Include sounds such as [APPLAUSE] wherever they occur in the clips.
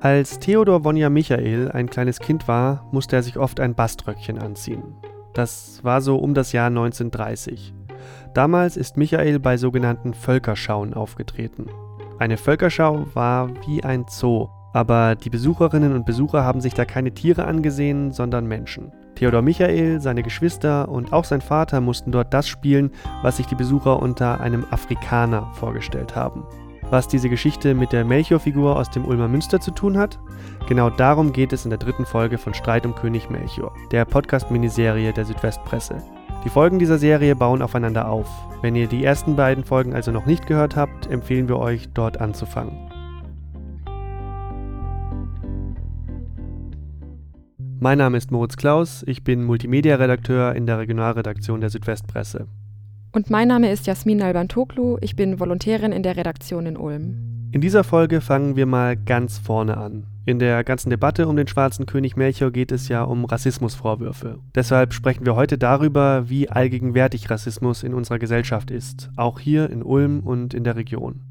Als Theodor Wonja Michael ein kleines Kind war, musste er sich oft ein Baströckchen anziehen. Das war so um das Jahr 1930. Damals ist Michael bei sogenannten Völkerschauen aufgetreten. Eine Völkerschau war wie ein Zoo, aber die Besucherinnen und Besucher haben sich da keine Tiere angesehen, sondern Menschen. Theodor Michael, seine Geschwister und auch sein Vater mussten dort das spielen, was sich die Besucher unter einem Afrikaner vorgestellt haben. Was diese Geschichte mit der Melchior-Figur aus dem Ulmer Münster zu tun hat? Genau darum geht es in der dritten Folge von Streit um König Melchior, der Podcast-Miniserie der Südwestpresse. Die Folgen dieser Serie bauen aufeinander auf. Wenn ihr die ersten beiden Folgen also noch nicht gehört habt, empfehlen wir euch, dort anzufangen. Mein Name ist Moritz Klaus, ich bin Multimedia-Redakteur in der Regionalredaktion der Südwestpresse. Und mein Name ist Jasmin Albantoglu, ich bin Volontärin in der Redaktion in Ulm. In dieser Folge fangen wir mal ganz vorne an. In der ganzen Debatte um den schwarzen König Melchior geht es ja um Rassismusvorwürfe. Deshalb sprechen wir heute darüber, wie allgegenwärtig Rassismus in unserer Gesellschaft ist, auch hier in Ulm und in der Region.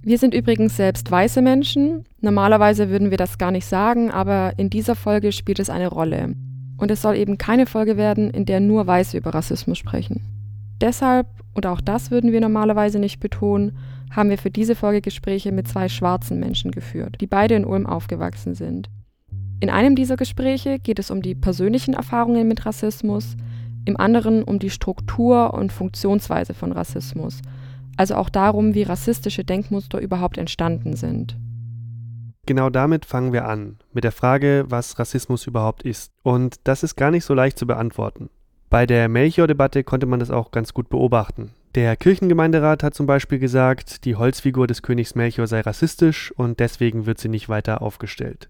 Wir sind übrigens selbst weiße Menschen. Normalerweise würden wir das gar nicht sagen, aber in dieser Folge spielt es eine Rolle. Und es soll eben keine Folge werden, in der nur Weiße über Rassismus sprechen. Deshalb, und auch das würden wir normalerweise nicht betonen, haben wir für diese Folge Gespräche mit zwei schwarzen Menschen geführt, die beide in Ulm aufgewachsen sind. In einem dieser Gespräche geht es um die persönlichen Erfahrungen mit Rassismus, im anderen um die Struktur und Funktionsweise von Rassismus, also auch darum, wie rassistische Denkmuster überhaupt entstanden sind. Genau damit fangen wir an, mit der Frage, was Rassismus überhaupt ist. Und das ist gar nicht so leicht zu beantworten. Bei der Melchior-Debatte konnte man das auch ganz gut beobachten. Der Kirchengemeinderat hat zum Beispiel gesagt, die Holzfigur des Königs Melchior sei rassistisch und deswegen wird sie nicht weiter aufgestellt.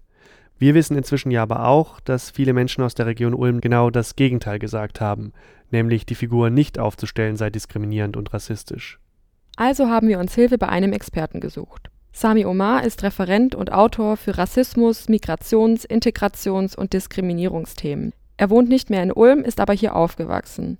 Wir wissen inzwischen ja aber auch, dass viele Menschen aus der Region Ulm genau das Gegenteil gesagt haben, nämlich die Figur nicht aufzustellen sei diskriminierend und rassistisch. Also haben wir uns Hilfe bei einem Experten gesucht. Sami Omar ist Referent und Autor für Rassismus, Migrations-, Integrations- und Diskriminierungsthemen. Er wohnt nicht mehr in Ulm, ist aber hier aufgewachsen.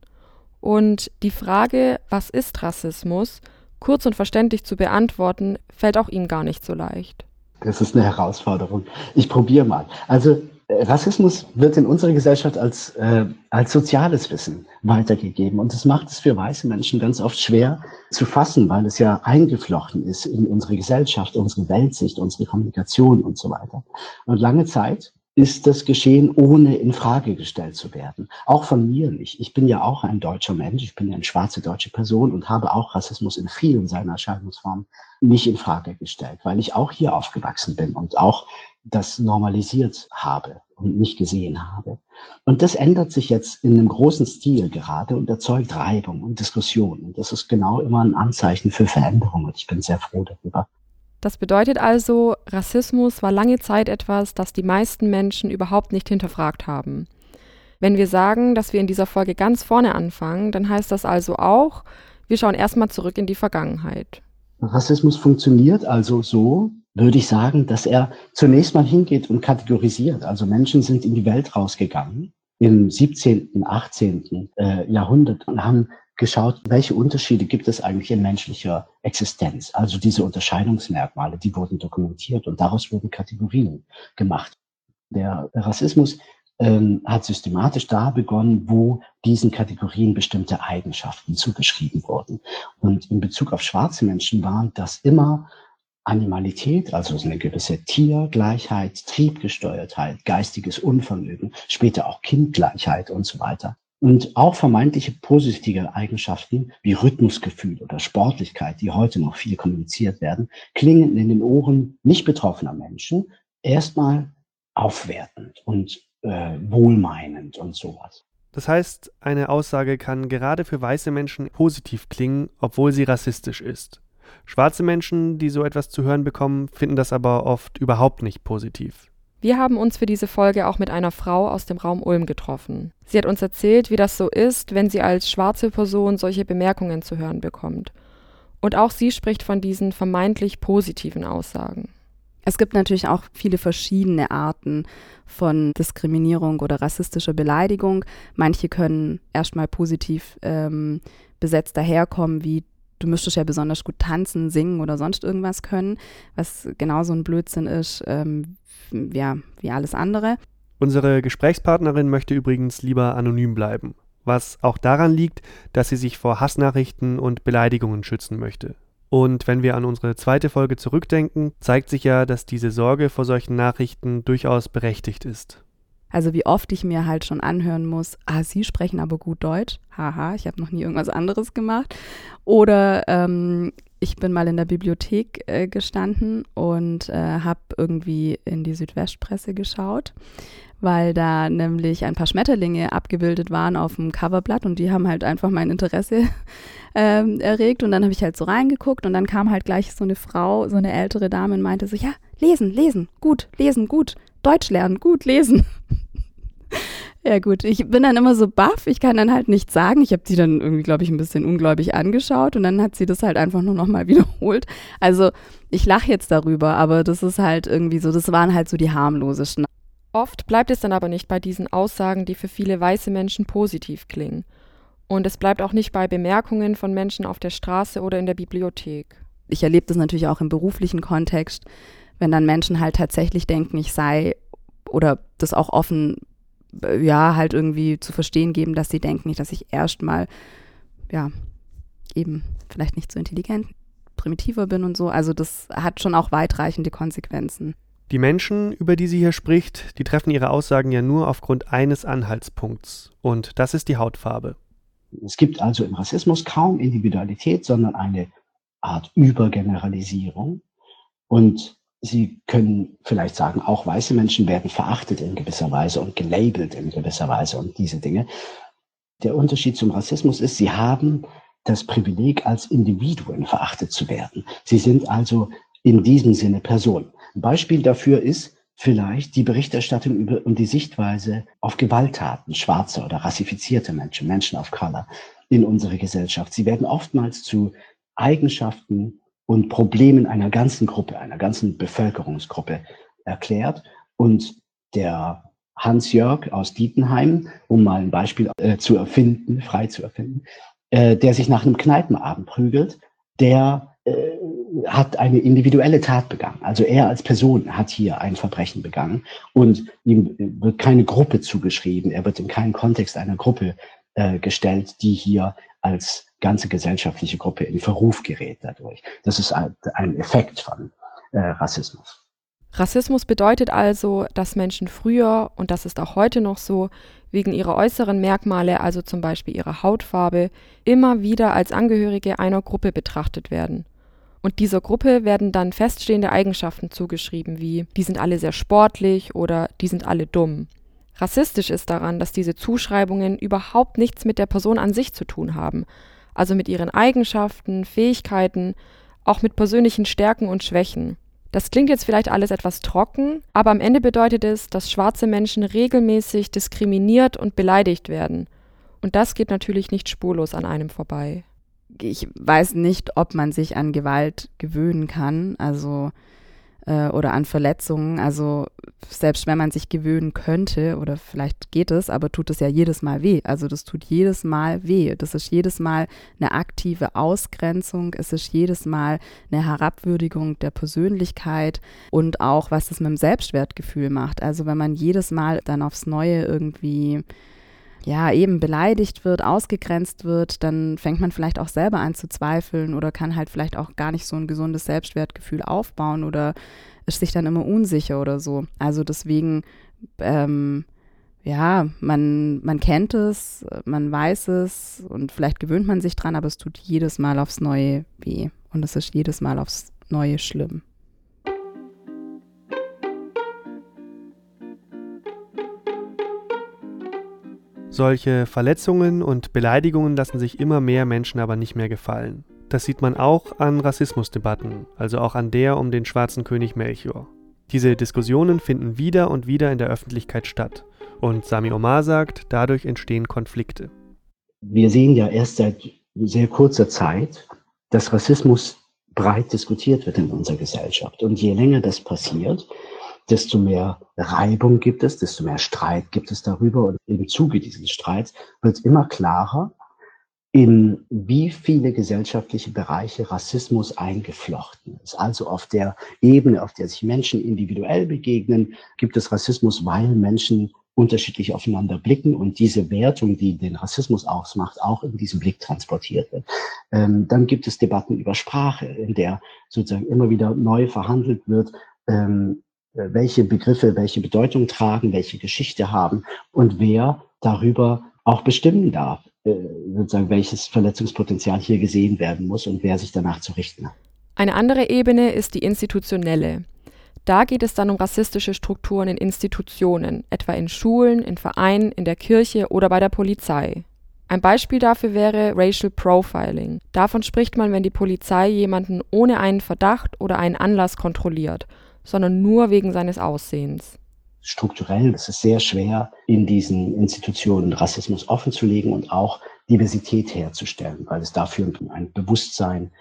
Und die Frage, was ist Rassismus, kurz und verständlich zu beantworten, fällt auch ihm gar nicht so leicht. Das ist eine Herausforderung. Ich probiere mal. Also äh, Rassismus wird in unserer Gesellschaft als, äh, als soziales Wissen weitergegeben. Und das macht es für weiße Menschen ganz oft schwer zu fassen, weil es ja eingeflochten ist in unsere Gesellschaft, unsere Weltsicht, unsere Kommunikation und so weiter. Und lange Zeit ist das geschehen, ohne in Frage gestellt zu werden. Auch von mir nicht. Ich bin ja auch ein deutscher Mensch, ich bin ja eine schwarze deutsche Person und habe auch Rassismus in vielen seiner Erscheinungsformen nicht in Frage gestellt, weil ich auch hier aufgewachsen bin und auch das normalisiert habe und nicht gesehen habe. Und das ändert sich jetzt in einem großen Stil gerade und erzeugt Reibung und Diskussion. Und das ist genau immer ein Anzeichen für Veränderung und ich bin sehr froh darüber. Das bedeutet also, Rassismus war lange Zeit etwas, das die meisten Menschen überhaupt nicht hinterfragt haben. Wenn wir sagen, dass wir in dieser Folge ganz vorne anfangen, dann heißt das also auch, wir schauen erstmal zurück in die Vergangenheit. Rassismus funktioniert also so, würde ich sagen, dass er zunächst mal hingeht und kategorisiert. Also Menschen sind in die Welt rausgegangen im 17., 18. Äh, Jahrhundert und haben geschaut, welche Unterschiede gibt es eigentlich in menschlicher Existenz. Also diese Unterscheidungsmerkmale, die wurden dokumentiert und daraus wurden Kategorien gemacht. Der Rassismus ähm, hat systematisch da begonnen, wo diesen Kategorien bestimmte Eigenschaften zugeschrieben wurden. Und in Bezug auf schwarze Menschen waren das immer Animalität, also eine gewisse Tiergleichheit, Triebgesteuertheit, geistiges Unvermögen, später auch Kindgleichheit und so weiter. Und auch vermeintliche positive Eigenschaften wie Rhythmusgefühl oder Sportlichkeit, die heute noch viel kommuniziert werden, klingen in den Ohren nicht betroffener Menschen erstmal aufwertend und äh, wohlmeinend und sowas. Das heißt, eine Aussage kann gerade für weiße Menschen positiv klingen, obwohl sie rassistisch ist. Schwarze Menschen, die so etwas zu hören bekommen, finden das aber oft überhaupt nicht positiv. Wir haben uns für diese Folge auch mit einer Frau aus dem Raum Ulm getroffen. Sie hat uns erzählt, wie das so ist, wenn sie als schwarze Person solche Bemerkungen zu hören bekommt. Und auch sie spricht von diesen vermeintlich positiven Aussagen. Es gibt natürlich auch viele verschiedene Arten von Diskriminierung oder rassistischer Beleidigung. Manche können erstmal positiv ähm, besetzt daherkommen, wie du müsstest ja besonders gut tanzen, singen oder sonst irgendwas können, was genauso ein Blödsinn ist, ähm, ja, wie alles andere. Unsere Gesprächspartnerin möchte übrigens lieber anonym bleiben, was auch daran liegt, dass sie sich vor Hassnachrichten und Beleidigungen schützen möchte. Und wenn wir an unsere zweite Folge zurückdenken, zeigt sich ja, dass diese Sorge vor solchen Nachrichten durchaus berechtigt ist. Also wie oft ich mir halt schon anhören muss, ah, Sie sprechen aber gut Deutsch. Haha, ich habe noch nie irgendwas anderes gemacht. Oder ähm, ich bin mal in der Bibliothek äh, gestanden und äh, habe irgendwie in die Südwestpresse geschaut, weil da nämlich ein paar Schmetterlinge abgebildet waren auf dem Coverblatt und die haben halt einfach mein Interesse [LAUGHS] ähm, erregt. Und dann habe ich halt so reingeguckt und dann kam halt gleich so eine Frau, so eine ältere Dame und meinte so, ja, lesen, lesen, gut, lesen, gut. Deutsch lernen, gut lesen. [LAUGHS] ja gut, ich bin dann immer so baff, ich kann dann halt nichts sagen. Ich habe sie dann irgendwie, glaube ich, ein bisschen ungläubig angeschaut und dann hat sie das halt einfach nur nochmal [LAUGHS] wiederholt. Also ich lache jetzt darüber, aber das ist halt irgendwie so, das waren halt so die harmlosesten. Oft bleibt es dann aber nicht bei diesen Aussagen, die für viele weiße Menschen positiv klingen. Und es bleibt auch nicht bei Bemerkungen von Menschen auf der Straße oder in der Bibliothek. Ich erlebe das natürlich auch im beruflichen Kontext, wenn dann Menschen halt tatsächlich denken, ich sei oder das auch offen, äh, ja, halt irgendwie zu verstehen geben, dass sie denken, dass ich erstmal, ja, eben vielleicht nicht so intelligent, primitiver bin und so. Also das hat schon auch weitreichende Konsequenzen. Die Menschen, über die sie hier spricht, die treffen ihre Aussagen ja nur aufgrund eines Anhaltspunkts. Und das ist die Hautfarbe. Es gibt also im Rassismus kaum Individualität, sondern eine Art Übergeneralisierung. Und Sie können vielleicht sagen, auch weiße Menschen werden verachtet in gewisser Weise und gelabelt in gewisser Weise und diese Dinge. Der Unterschied zum Rassismus ist, sie haben das Privileg, als Individuen verachtet zu werden. Sie sind also in diesem Sinne Personen. Ein Beispiel dafür ist vielleicht die Berichterstattung über und die Sichtweise auf Gewalttaten schwarzer oder rassifizierte Menschen, Menschen of Color in unserer Gesellschaft. Sie werden oftmals zu Eigenschaften und Problemen einer ganzen Gruppe, einer ganzen Bevölkerungsgruppe erklärt. Und der Hans-Jörg aus Dietenheim, um mal ein Beispiel äh, zu erfinden, frei zu erfinden, äh, der sich nach einem Kneipenabend prügelt, der äh, hat eine individuelle Tat begangen. Also er als Person hat hier ein Verbrechen begangen und ihm wird keine Gruppe zugeschrieben, er wird in keinen Kontext einer Gruppe äh, gestellt, die hier als ganze gesellschaftliche Gruppe in Verruf gerät dadurch. Das ist ein, Effekt von äh, Rassismus. Rassismus bedeutet also, dass Menschen früher, und das ist auch heute noch so, wegen ihrer äußeren Merkmale, also zum Beispiel ihrer Hautfarbe, immer wieder als Angehörige einer Gruppe betrachtet werden. Und dieser Gruppe werden dann feststehende Eigenschaften zugeschrieben, wie die sind alle sehr sportlich oder die sind alle dumm. Rassistisch ist daran, dass diese Zuschreibungen überhaupt nichts mit der Person an sich zu tun haben, also mit ihren Eigenschaften, Fähigkeiten, auch mit persönlichen Stärken und Schwächen. Das klingt jetzt vielleicht alles etwas trocken, aber am Ende bedeutet es, dass schwarze Menschen regelmäßig diskriminiert und beleidigt werden. Und das geht natürlich nicht spurlos an einem vorbei. Ich weiß nicht, ob man sich an Gewalt gewöhnen kann. Also äh, oder an Verletzungen. Also selbst wenn man sich gewöhnen könnte, oder vielleicht geht es, aber tut es ja jedes Mal weh. Also das tut jedes Mal weh. Das ist jedes Mal eine aktive Ausgrenzung. Es ist jedes Mal eine Herabwürdigung der Persönlichkeit und auch, was das mit dem Selbstwertgefühl macht. Also wenn man jedes Mal dann aufs Neue irgendwie ja, eben beleidigt wird, ausgegrenzt wird, dann fängt man vielleicht auch selber an zu zweifeln oder kann halt vielleicht auch gar nicht so ein gesundes Selbstwertgefühl aufbauen oder ist sich dann immer unsicher oder so. Also deswegen, ähm, ja, man, man kennt es, man weiß es und vielleicht gewöhnt man sich dran, aber es tut jedes Mal aufs Neue weh und es ist jedes Mal aufs Neue schlimm. Solche Verletzungen und Beleidigungen lassen sich immer mehr Menschen aber nicht mehr gefallen. Das sieht man auch an Rassismusdebatten, also auch an der um den schwarzen König Melchior. Diese Diskussionen finden wieder und wieder in der Öffentlichkeit statt. Und Sami Omar sagt, dadurch entstehen Konflikte. Wir sehen ja erst seit sehr kurzer Zeit, dass Rassismus breit diskutiert wird in unserer Gesellschaft. Und je länger das passiert, desto mehr Reibung gibt es, desto mehr Streit gibt es darüber. Und im Zuge dieses Streits wird immer klarer, in wie viele gesellschaftliche Bereiche Rassismus eingeflochten ist. Also auf der Ebene, auf der sich Menschen individuell begegnen, gibt es Rassismus, weil Menschen unterschiedlich aufeinander blicken und diese Wertung, die den Rassismus ausmacht, auch in diesem Blick transportiert wird. Ähm, dann gibt es Debatten über Sprache, in der sozusagen immer wieder neu verhandelt wird, ähm, äh, welche Begriffe welche Bedeutung tragen, welche Geschichte haben und wer darüber auch bestimmen darf, äh, sozusagen welches Verletzungspotenzial hier gesehen werden muss und wer sich danach zu richten hat. Eine andere Ebene ist die institutionelle. Da geht es dann um rassistische Strukturen in Institutionen, etwa in Schulen, in Vereinen, in der Kirche oder bei der Polizei. Ein Beispiel dafür wäre Racial Profiling. Davon spricht man, wenn die Polizei jemanden ohne einen Verdacht oder einen Anlass kontrolliert, sondern nur wegen seines Aussehens. Strukturell ist es sehr schwer, in diesen Institutionen Rassismus offenzulegen und auch Diversität herzustellen, weil es dafür ein Bewusstsein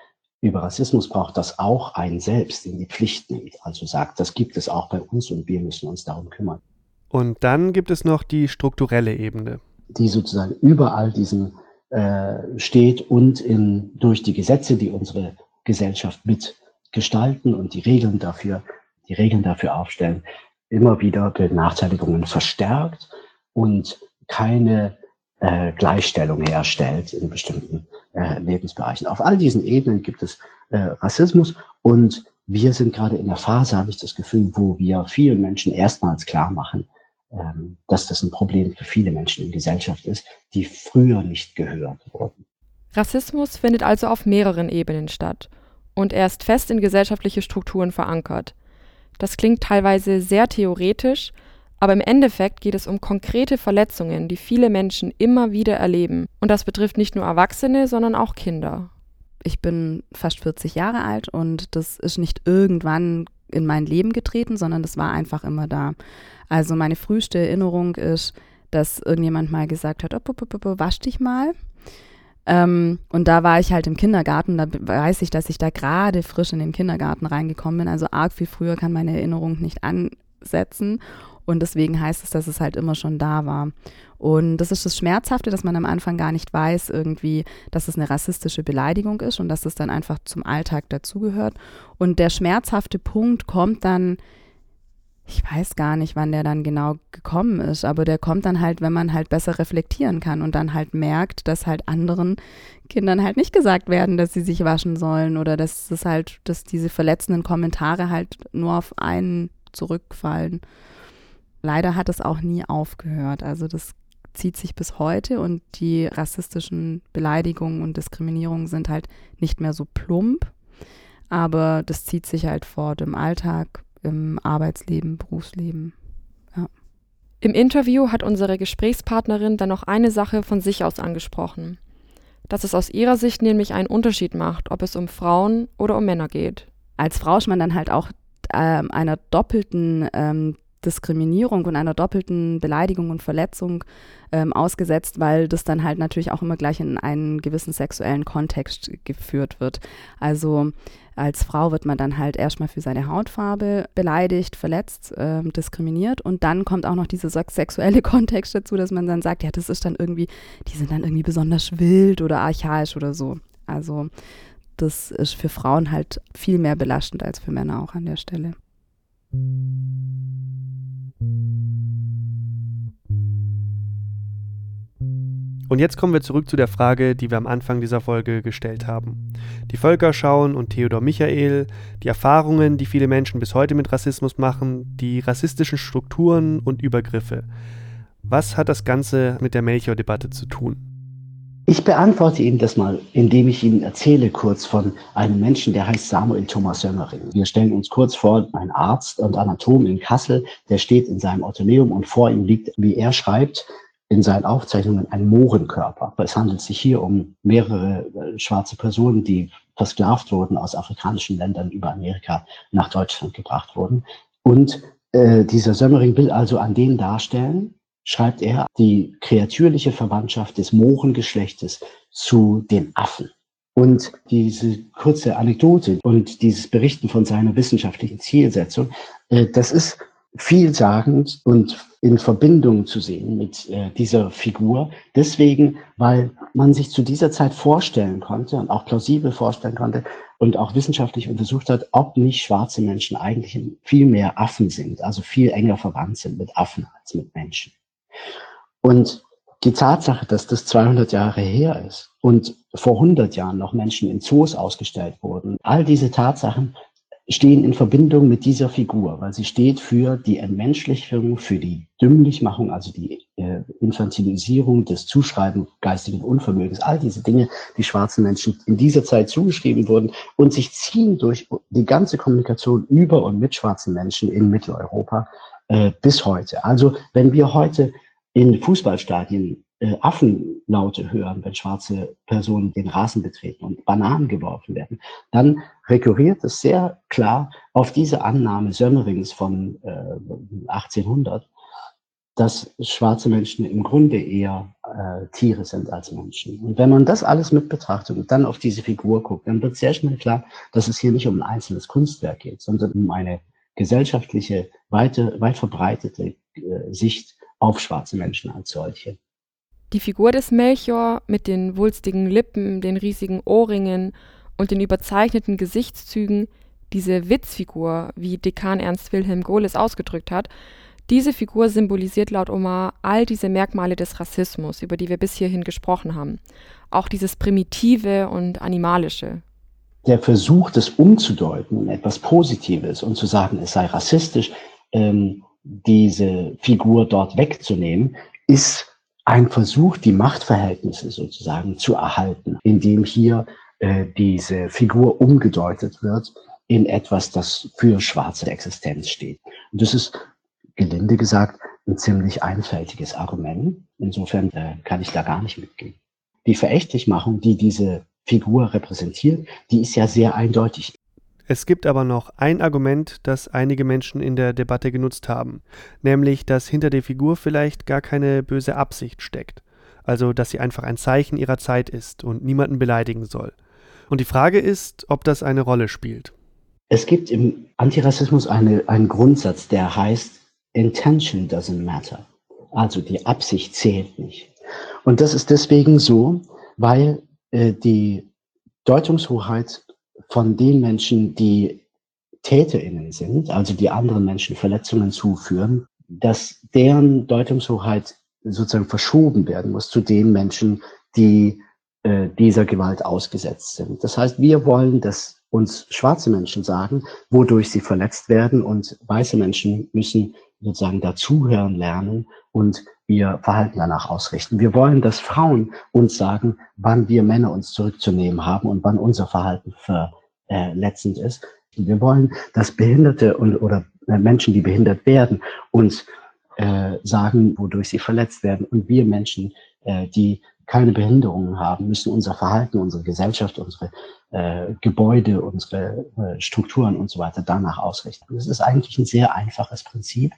über Rassismus braucht, das auch einen selbst in die Pflicht nimmt. Also sagt, das gibt es auch bei uns und wir müssen uns darum kümmern. Und dann gibt es noch die strukturelle Ebene. Die sozusagen überall diesen äh, steht und in, durch die Gesetze, die unsere Gesellschaft mitgestalten und die Regeln dafür, die Regeln dafür aufstellen, immer wieder Benachteiligungen verstärkt und keine äh, Gleichstellung herstellt in bestimmten äh, Lebensbereichen. Auf all diesen Ebenen gibt es äh, Rassismus und wir sind gerade in der Phase, habe ich das Gefühl, wo wir vielen Menschen erstmals klar machen, ähm, dass das ein Problem für viele Menschen in Gesellschaft ist, die früher nicht gehört wurden. Rassismus findet also auf mehreren Ebenen statt und er ist fest in gesellschaftliche Strukturen verankert. Das klingt teilweise sehr theoretisch, aber im Endeffekt geht es um konkrete Verletzungen, die viele Menschen immer wieder erleben. Und das betrifft nicht nur Erwachsene, sondern auch Kinder. Ich bin fast 40 Jahre alt und das ist nicht irgendwann in mein Leben getreten, sondern das war einfach immer da. Also meine früheste Erinnerung ist, dass irgendjemand mal gesagt hat, wasch dich mal. Ähm, und da war ich halt im Kindergarten, da weiß ich, dass ich da gerade frisch in den Kindergarten reingekommen bin. Also arg viel früher kann meine Erinnerung nicht ansetzen. Und deswegen heißt es, dass es halt immer schon da war. Und das ist das Schmerzhafte, dass man am Anfang gar nicht weiß, irgendwie, dass es eine rassistische Beleidigung ist und dass es dann einfach zum Alltag dazugehört. Und der schmerzhafte Punkt kommt dann, ich weiß gar nicht, wann der dann genau gekommen ist, aber der kommt dann halt, wenn man halt besser reflektieren kann und dann halt merkt, dass halt anderen Kindern halt nicht gesagt werden, dass sie sich waschen sollen oder dass es halt, dass diese verletzenden Kommentare halt nur auf einen zurückfallen leider hat es auch nie aufgehört. Also das zieht sich bis heute und die rassistischen Beleidigungen und Diskriminierungen sind halt nicht mehr so plump, aber das zieht sich halt fort im Alltag, im Arbeitsleben, Berufsleben. Ja. Im Interview hat unsere Gesprächspartnerin dann noch eine Sache von sich aus angesprochen, dass es aus ihrer Sicht nämlich einen Unterschied macht, ob es um Frauen oder um Männer geht. Als Frau ist man dann halt auch äh, einer doppelten ähm, Diskriminierung und einer doppelten Beleidigung und Verletzung ähm, ausgesetzt, weil das dann halt natürlich auch immer gleich in einen gewissen sexuellen Kontext geführt wird. Also als Frau wird man dann halt erstmal für seine Hautfarbe beleidigt, verletzt, äh, diskriminiert und dann kommt auch noch dieser sexuelle [LAUGHS] Kontext dazu, dass man dann sagt, ja, das ist dann irgendwie, die sind dann irgendwie besonders wild oder archaisch oder so. Also das ist für Frauen halt viel mehr belastend als für Männer auch an der Stelle. Und jetzt kommen wir zurück zu der Frage, die wir am Anfang dieser Folge gestellt haben. Die Völkerschauen und Theodor Michael, die Erfahrungen, die viele Menschen bis heute mit Rassismus machen, die rassistischen Strukturen und Übergriffe. Was hat das Ganze mit der Melchior-Debatte zu tun? Ich beantworte Ihnen das mal, indem ich Ihnen erzähle kurz von einem Menschen, der heißt Samuel Thomas Sömmering. Wir stellen uns kurz vor, ein Arzt und Anatom in Kassel, der steht in seinem Autoneum und vor ihm liegt, wie er schreibt, in seinen Aufzeichnungen ein Mohrenkörper. Es handelt sich hier um mehrere äh, schwarze Personen, die versklavt wurden, aus afrikanischen Ländern über Amerika nach Deutschland gebracht wurden. Und äh, dieser Sömmering will also an denen darstellen, schreibt er, die kreatürliche Verwandtschaft des Mohrengeschlechtes zu den Affen. Und diese kurze Anekdote und dieses Berichten von seiner wissenschaftlichen Zielsetzung, äh, das ist vielsagend und in Verbindung zu sehen mit äh, dieser Figur. Deswegen, weil man sich zu dieser Zeit vorstellen konnte und auch plausibel vorstellen konnte und auch wissenschaftlich untersucht hat, ob nicht schwarze Menschen eigentlich viel mehr Affen sind, also viel enger verwandt sind mit Affen als mit Menschen. Und die Tatsache, dass das 200 Jahre her ist und vor 100 Jahren noch Menschen in Zoos ausgestellt wurden, all diese Tatsachen stehen in Verbindung mit dieser Figur, weil sie steht für die Entmenschlichung, für die Dümmlichmachung, also die äh, Infantilisierung des Zuschreiben geistigen Unvermögens, all diese Dinge, die schwarzen Menschen in dieser Zeit zugeschrieben wurden und sich ziehen durch die ganze Kommunikation über und mit schwarzen Menschen in Mitteleuropa äh, bis heute. Also wenn wir heute in Fußballstadien äh, Affenlaute hören, wenn schwarze Personen den Rasen betreten und Bananen geworfen werden, dann rekurriert es sehr klar auf diese Annahme Sömmerings von äh, 1800, dass schwarze Menschen im Grunde eher äh, Tiere sind als Menschen. Und wenn man das alles mit betrachtet und dann auf diese Figur guckt, dann wird sehr schnell klar, dass es hier nicht um ein einzelnes Kunstwerk geht, sondern um eine gesellschaftliche, weite, weit verbreitete äh, Sicht auf schwarze Menschen als solche. Die Figur des Melchior mit den wulstigen Lippen, den riesigen Ohrringen und den überzeichneten Gesichtszügen, diese Witzfigur, wie Dekan Ernst Wilhelm Gohl es ausgedrückt hat, diese Figur symbolisiert laut Omar all diese Merkmale des Rassismus, über die wir bis hierhin gesprochen haben. Auch dieses Primitive und Animalische. Der Versuch, das umzudeuten in etwas Positives und zu sagen, es sei rassistisch, ähm, diese Figur dort wegzunehmen, ist ein Versuch, die Machtverhältnisse sozusagen zu erhalten, indem hier äh, diese Figur umgedeutet wird in etwas, das für schwarze Existenz steht. Und das ist, gelinde gesagt, ein ziemlich einfältiges Argument. Insofern äh, kann ich da gar nicht mitgehen. Die Verächtlichmachung, die diese Figur repräsentiert, die ist ja sehr eindeutig. Es gibt aber noch ein Argument, das einige Menschen in der Debatte genutzt haben, nämlich, dass hinter der Figur vielleicht gar keine böse Absicht steckt, also dass sie einfach ein Zeichen ihrer Zeit ist und niemanden beleidigen soll. Und die Frage ist, ob das eine Rolle spielt. Es gibt im Antirassismus eine, einen Grundsatz, der heißt, Intention doesn't matter. Also die Absicht zählt nicht. Und das ist deswegen so, weil äh, die Deutungshoheit von den Menschen, die TäterInnen sind, also die anderen Menschen Verletzungen zuführen, dass deren Deutungshoheit sozusagen verschoben werden muss zu den Menschen, die äh, dieser Gewalt ausgesetzt sind. Das heißt, wir wollen, dass uns schwarze Menschen sagen, wodurch sie verletzt werden und weiße Menschen müssen sozusagen dazuhören lernen und ihr Verhalten danach ausrichten. Wir wollen, dass Frauen uns sagen, wann wir Männer uns zurückzunehmen haben und wann unser Verhalten verletzend ist. Wir wollen, dass Behinderte und, oder äh, Menschen, die behindert werden, uns äh, sagen, wodurch sie verletzt werden. Und wir Menschen, äh, die keine Behinderungen haben, müssen unser Verhalten, unsere Gesellschaft, unsere äh, Gebäude, unsere äh, Strukturen und so weiter danach ausrichten. Das ist eigentlich ein sehr einfaches Prinzip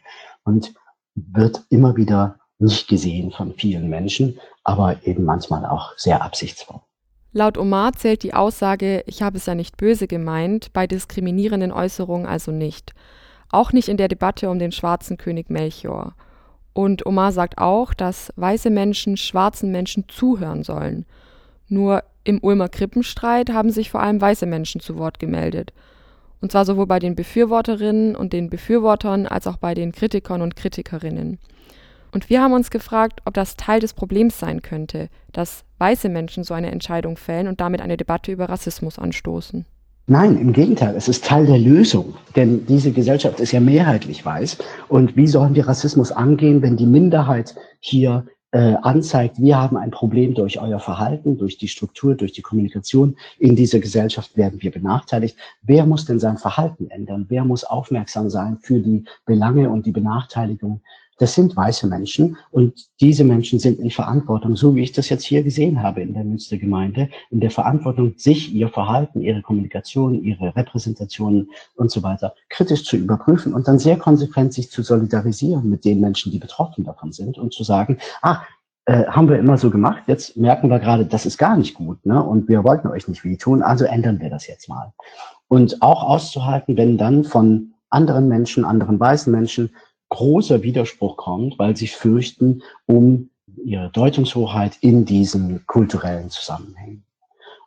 und wird immer wieder nicht gesehen von vielen Menschen, aber eben manchmal auch sehr absichtsvoll. Laut Omar zählt die Aussage, ich habe es ja nicht böse gemeint, bei diskriminierenden Äußerungen also nicht. Auch nicht in der Debatte um den schwarzen König Melchior. Und Omar sagt auch, dass weiße Menschen schwarzen Menschen zuhören sollen. Nur im Ulmer Krippenstreit haben sich vor allem weiße Menschen zu Wort gemeldet. Und zwar sowohl bei den Befürworterinnen und den Befürwortern als auch bei den Kritikern und Kritikerinnen. Und wir haben uns gefragt, ob das Teil des Problems sein könnte, dass weiße Menschen so eine Entscheidung fällen und damit eine Debatte über Rassismus anstoßen. Nein, im Gegenteil, es ist Teil der Lösung, denn diese Gesellschaft ist ja mehrheitlich weiß. Und wie sollen wir Rassismus angehen, wenn die Minderheit hier äh, anzeigt, wir haben ein Problem durch euer Verhalten, durch die Struktur, durch die Kommunikation. In dieser Gesellschaft werden wir benachteiligt. Wer muss denn sein Verhalten ändern? Wer muss aufmerksam sein für die Belange und die Benachteiligung das sind weiße Menschen und diese Menschen sind in Verantwortung, so wie ich das jetzt hier gesehen habe in der Münstergemeinde, in der Verantwortung, sich ihr Verhalten, ihre Kommunikation, ihre Repräsentationen und so weiter kritisch zu überprüfen und dann sehr konsequent sich zu solidarisieren mit den Menschen, die betroffen davon sind und zu sagen, ah, äh, haben wir immer so gemacht, jetzt merken wir gerade, das ist gar nicht gut ne? und wir wollten euch nicht wehtun, also ändern wir das jetzt mal. Und auch auszuhalten, wenn dann von anderen Menschen, anderen weißen Menschen großer Widerspruch kommt, weil sie fürchten um ihre Deutungshoheit in diesen kulturellen Zusammenhängen.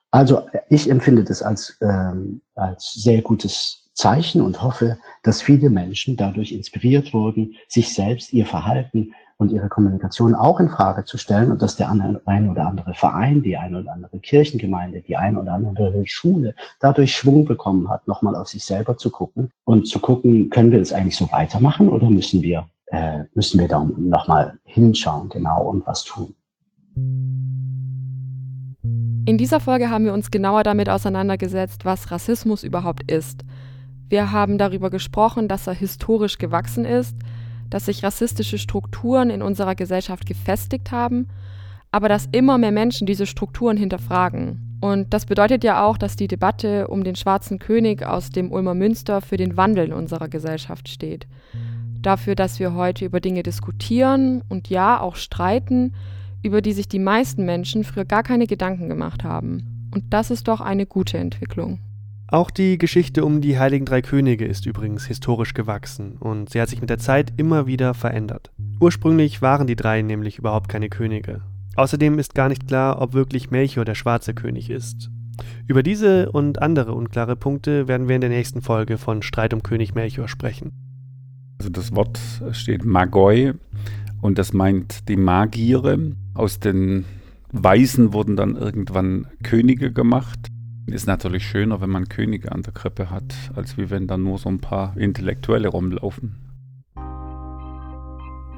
Also ich empfinde das als, ähm, als sehr gutes Zeichen und hoffe, dass viele Menschen dadurch inspiriert wurden, sich selbst, ihr Verhalten und ihre Kommunikation auch in Frage zu stellen und dass der ein oder andere Verein, die eine oder andere Kirchengemeinde, die eine oder andere Schule dadurch Schwung bekommen hat, nochmal auf sich selber zu gucken und zu gucken, können wir das eigentlich so weitermachen oder müssen wir, äh, müssen wir da nochmal hinschauen genau und was tun. In dieser Folge haben wir uns genauer damit auseinandergesetzt, was Rassismus überhaupt ist. Wir haben darüber gesprochen, dass er historisch gewachsen ist, dass sich rassistische Strukturen in unserer Gesellschaft gefestigt haben, aber dass immer mehr Menschen diese Strukturen hinterfragen. Und das bedeutet ja auch, dass die Debatte um den schwarzen König aus dem Ulmer Münster für den Wandel in unserer Gesellschaft steht. Dafür, dass wir heute über Dinge diskutieren und ja auch streiten, über die sich die meisten Menschen früher gar keine Gedanken gemacht haben. Und das ist doch eine gute Entwicklung. Auch die Geschichte um die Heiligen Drei Könige ist übrigens historisch gewachsen und sie hat sich mit der Zeit immer wieder verändert. Ursprünglich waren die drei nämlich überhaupt keine Könige. Außerdem ist gar nicht klar, ob wirklich Melchior der schwarze König ist. Über diese und andere unklare Punkte werden wir in der nächsten Folge von Streit um König Melchior sprechen. Also das Wort steht Magoi und das meint die Magiere. Aus den Weisen wurden dann irgendwann Könige gemacht. Ist natürlich schöner, wenn man Könige an der Krippe hat, als wie wenn dann nur so ein paar Intellektuelle rumlaufen.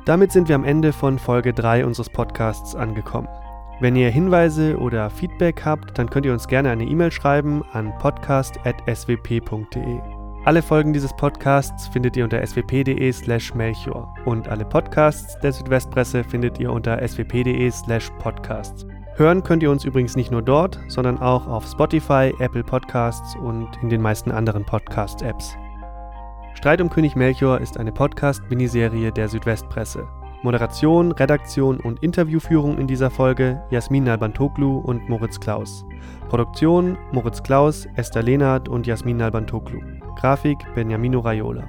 Damit sind wir am Ende von Folge 3 unseres Podcasts angekommen. Wenn ihr Hinweise oder Feedback habt, dann könnt ihr uns gerne eine E-Mail schreiben an podcast.swp.de. Alle Folgen dieses Podcasts findet ihr unter swp.de/slash melchior und alle Podcasts der Südwestpresse findet ihr unter swp.de/slash podcasts. Hören könnt ihr uns übrigens nicht nur dort, sondern auch auf Spotify, Apple Podcasts und in den meisten anderen Podcast-Apps. Streit um König Melchior ist eine Podcast-Miniserie der Südwestpresse. Moderation, Redaktion und Interviewführung in dieser Folge Jasmin Nalbantoglu und Moritz Klaus. Produktion Moritz Klaus, Esther Lehnert und Jasmin Nalbantoglu. Grafik Benjamino Raiola.